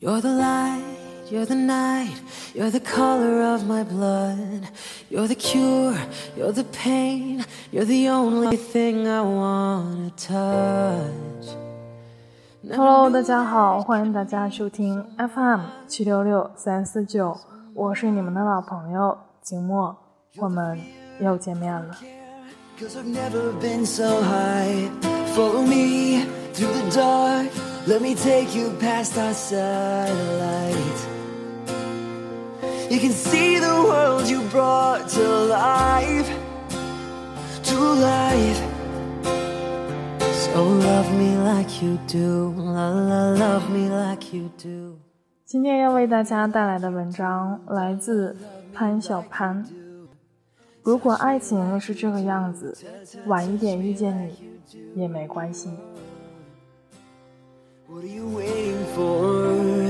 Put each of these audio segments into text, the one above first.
You're the light, you're the night, you're the color of my blood. You're the cure, you're the pain, you're the only thing I wanna touch. Hello，大家好，欢迎大家收听 FM 七六六三四九，我是你们的老朋友景墨，我们又见面了。 Cause I've never been so high. Follow me through the dark. Let me take you past our satellite. You can see the world you brought to life. To life. So love me like you do. La la, love me like you do. 今天要为大家带来的文章来自潘小潘。如果爱情是这个样子，晚一点遇见你也没关系。What are you waiting for?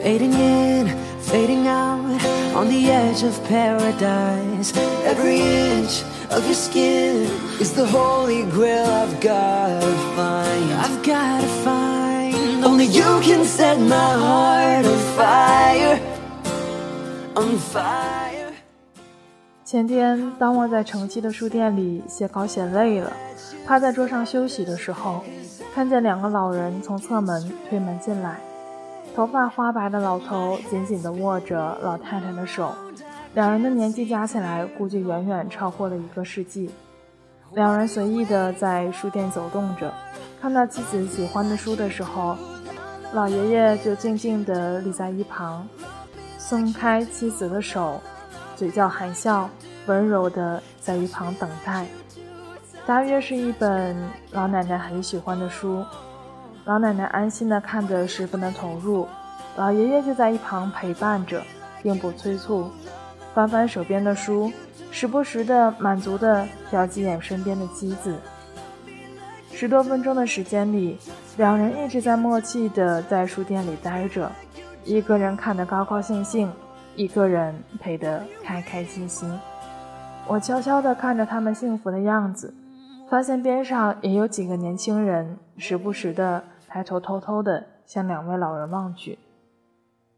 Fading in, fading out, on the edge of paradise. Every inch of your skin is the holy grail I've gotta find. I've gotta find. Only you can set my heart on fire. On fire. 前天，当我在城西的书店里写稿写累了，趴在桌上休息的时候，看见两个老人从侧门推门进来，头发花白的老头紧紧地握着老太太的手，两人的年纪加起来估计远远超过了一个世纪。两人随意地在书店走动着，看到妻子喜欢的书的时候，老爷爷就静静地立在一旁，松开妻子的手。嘴角含笑，温柔地在一旁等待。大约是一本老奶奶很喜欢的书，老奶奶安心地看着，十分的投入。老爷爷就在一旁陪伴着，并不催促，翻翻手边的书，时不时地满足地瞟几眼身边的妻子。十多分钟的时间里，两人一直在默契地在书店里待着，一个人看得高高兴兴。一个人陪得开开心心，我悄悄地看着他们幸福的样子，发现边上也有几个年轻人，时不时地抬头偷偷地向两位老人望去。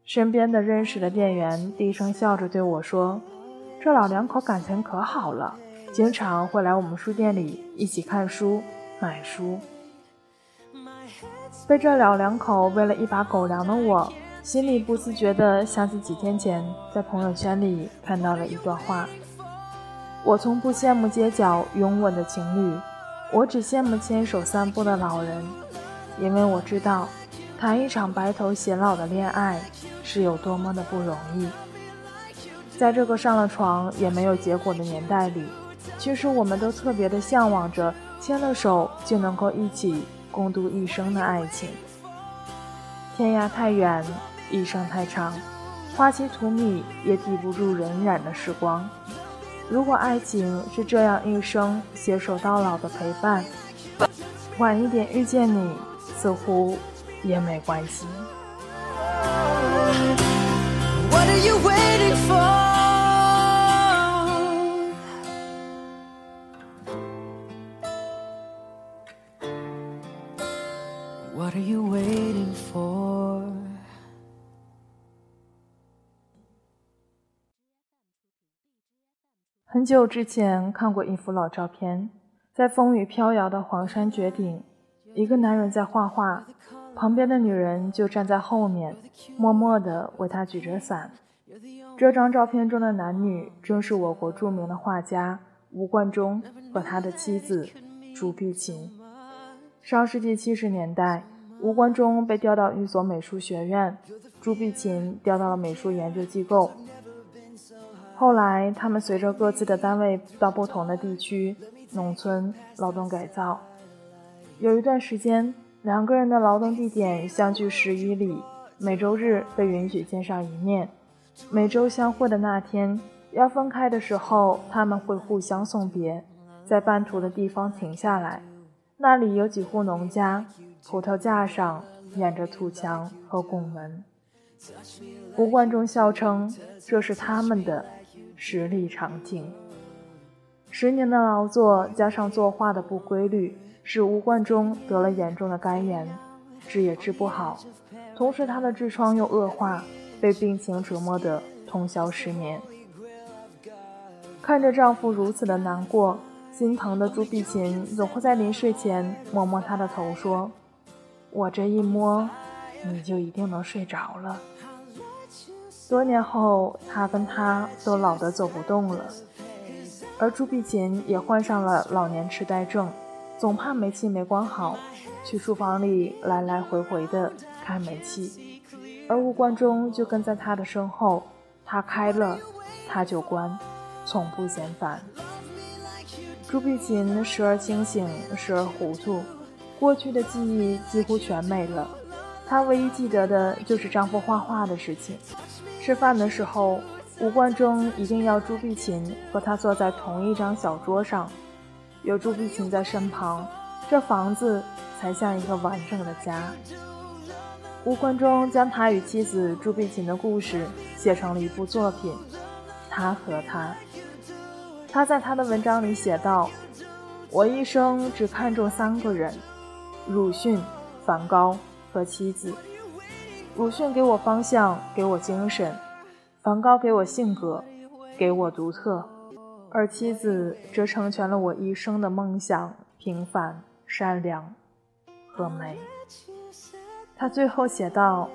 身边的认识的店员低声笑着对我说：“这老两口感情可好了，经常会来我们书店里一起看书、买书。”被这老两口喂了一把狗粮的我。心里不自觉地想起几天前在朋友圈里看到了一段话：“我从不羡慕街角拥吻的情侣，我只羡慕牵手散步的老人，因为我知道，谈一场白头偕老的恋爱是有多么的不容易。在这个上了床也没有结果的年代里，其实我们都特别的向往着牵了手就能够一起共度一生的爱情。天涯太远。”一生太长，花期荼蘼也抵不住荏苒的时光。如果爱情是这样一生携手到老的陪伴，晚一点遇见你，似乎也没关系。What are you waiting for? What are you waiting 很久之前看过一幅老照片，在风雨飘摇的黄山绝顶，一个男人在画画，旁边的女人就站在后面，默默地为他举着伞。这张照片中的男女正是我国著名的画家吴冠中和他的妻子朱碧琴。上世纪七十年代，吴冠中被调到一所美术学院，朱碧琴调到了美术研究机构。后来，他们随着各自的单位到不同的地区、农村劳动改造。有一段时间，两个人的劳动地点相距十余里，每周日被允许见上一面。每周相会的那天，要分开的时候，他们会互相送别，在半途的地方停下来。那里有几户农家，葡萄架上掩着土墙和拱门。吴冠中笑称，这是他们的十里长亭。十年的劳作加上作画的不规律，使吴冠中得了严重的肝炎，治也治不好，同时他的痔疮又恶化，被病情折磨得通宵失眠。看着丈夫如此的难过，心疼的朱碧琴总会在临睡前摸摸他的头，说：“我这一摸，你就一定能睡着了。”多年后，他跟他都老得走不动了，而朱碧琴也患上了老年痴呆症，总怕煤气没关好，去厨房里来来回回的开煤气，而吴冠中就跟在他的身后，他开了，他就关，从不嫌烦。朱碧琴时而清醒，时而糊涂，过去的记忆几乎全没了，她唯一记得的就是丈夫画画的事情。吃饭的时候，吴冠中一定要朱碧琴和他坐在同一张小桌上，有朱碧琴在身旁，这房子才像一个完整的家。吴冠中将他与妻子朱碧琴的故事写成了一部作品《他和他》。他在他的文章里写道：“我一生只看中三个人，鲁迅、梵高和妻子。”鲁迅给我方向，给我精神；梵高给我性格，给我独特；而妻子则成全了我一生的梦想：平凡、善良和美。他最后写道：“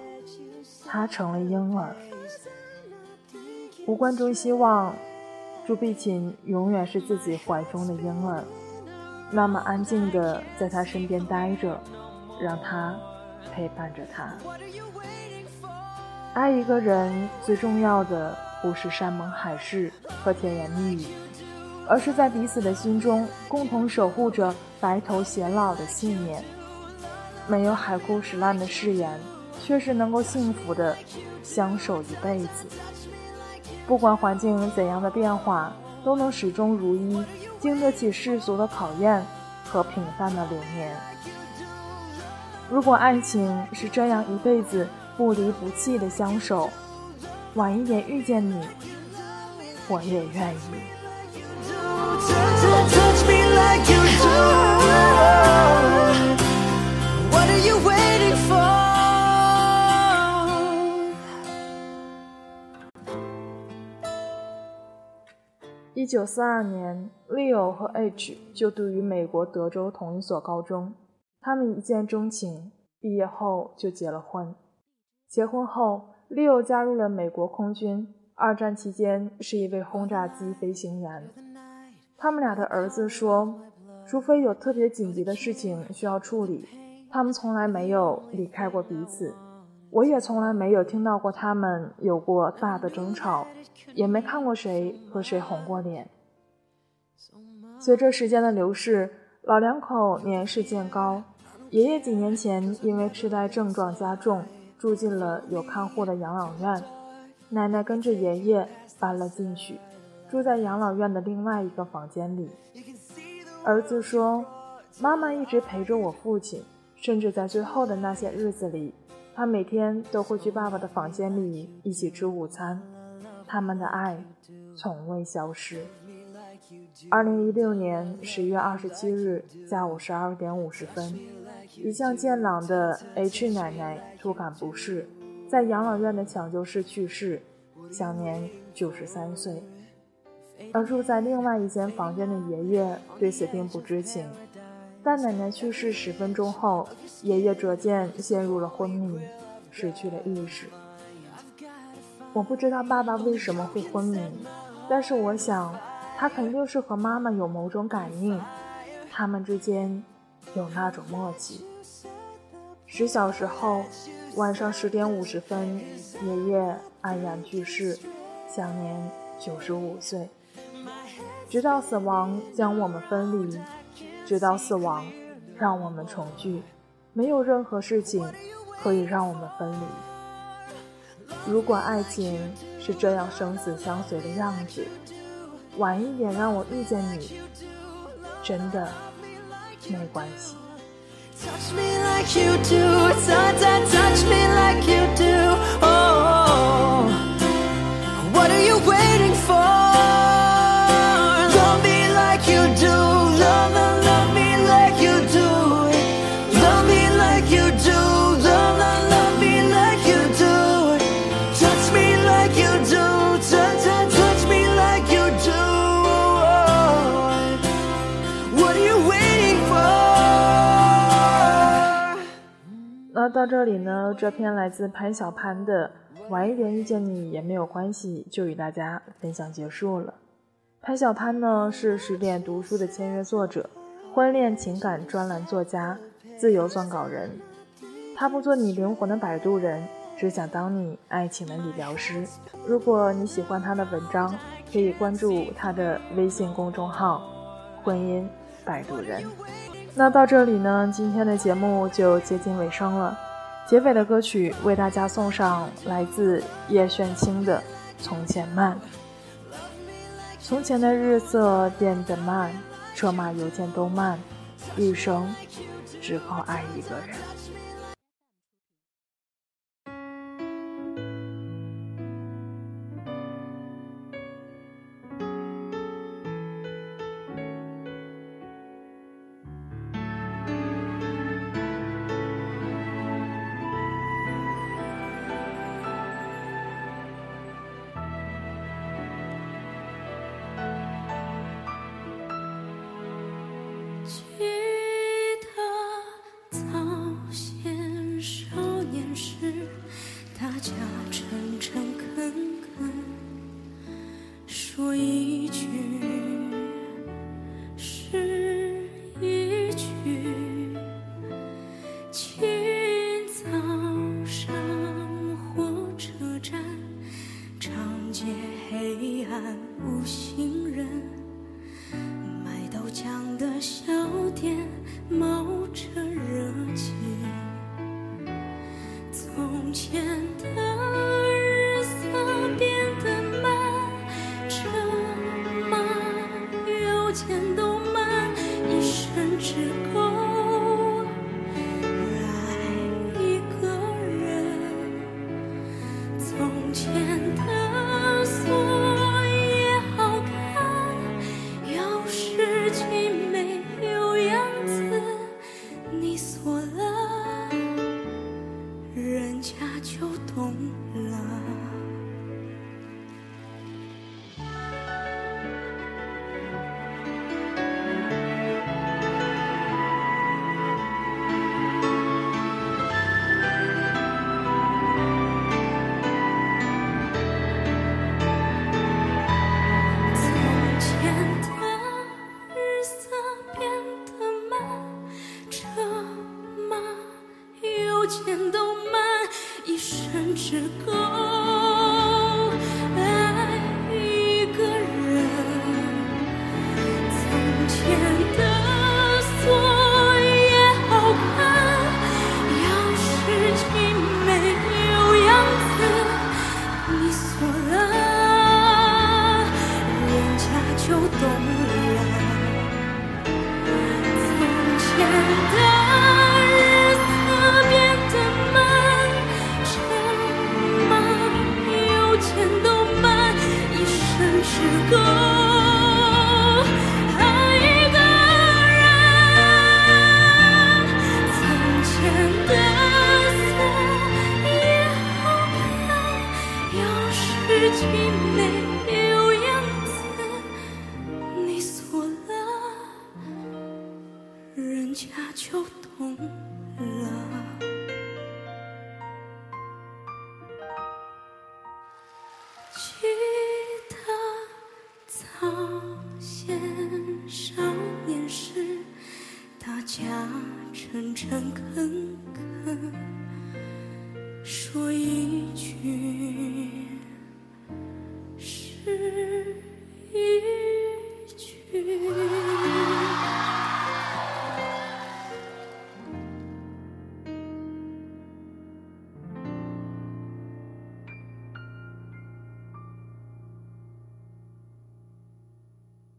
他成了婴儿。”吴冠中希望朱碧琴永远是自己怀中的婴儿，那么安静的在他身边待着，让他陪伴着他。爱一个人最重要的不是山盟海誓和甜言蜜语，而是在彼此的心中共同守护着白头偕老的信念。没有海枯石烂的誓言，却是能够幸福的相守一辈子。不管环境怎样的变化，都能始终如一，经得起世俗的考验和平凡的流年。如果爱情是这样一辈子。不离不弃的相守，晚一点遇见你，我也愿意。一九四二年，Leo 和 H 就读于美国德州同一所高中，他们一见钟情，毕业后就结了婚。结婚后，Leo 加入了美国空军。二战期间，是一位轰炸机飞行员。他们俩的儿子说：“除非有特别紧急的事情需要处理，他们从来没有离开过彼此。我也从来没有听到过他们有过大的争吵，也没看过谁和谁红过脸。”随着时间的流逝，老两口年事渐高，爷爷几年前因为痴呆症状加重。住进了有看护的养老院，奶奶跟着爷爷搬了进去，住在养老院的另外一个房间里。儿子说：“妈妈一直陪着我父亲，甚至在最后的那些日子里，他每天都会去爸爸的房间里一起吃午餐。他们的爱从未消失。”二零一六年十月二十七日下午十二点五十分。一向健朗的 H 奶奶突感不适，在养老院的抢救室去世，享年九十三岁。而住在另外一间房间的爷爷对此并不知情，但奶奶去世十分钟后，爷爷逐渐陷入了昏迷，失去了意识。我不知道爸爸为什么会昏迷，但是我想，他肯定是和妈妈有某种感应，他们之间。有那种默契。十小时后，晚上十点五十分，爷爷安然去世，享年九十五岁。直到死亡将我们分离，直到死亡让我们重聚，没有任何事情可以让我们分离。如果爱情是这样生死相随的样子，晚一点让我遇见你，真的。没关系。Touch me like you do, touch, touch, touch me like you do. Oh, what are you waiting for? 那到这里呢，这篇来自潘小潘的《晚一点遇见你也没有关系》就与大家分享结束了。潘小潘呢是十点读书的签约作者，婚恋情感专栏作家，自由撰稿人。他不做你灵魂的摆渡人，只想当你爱情的理疗师。如果你喜欢他的文章，可以关注他的微信公众号“婚姻摆渡人”。那到这里呢，今天的节目就接近尾声了。结尾的歌曲为大家送上来自叶炫清的《从前慢》。从前的日色变得慢，车马邮件都慢，一生只够爱一个人。的小店某大家诚诚恳恳说一句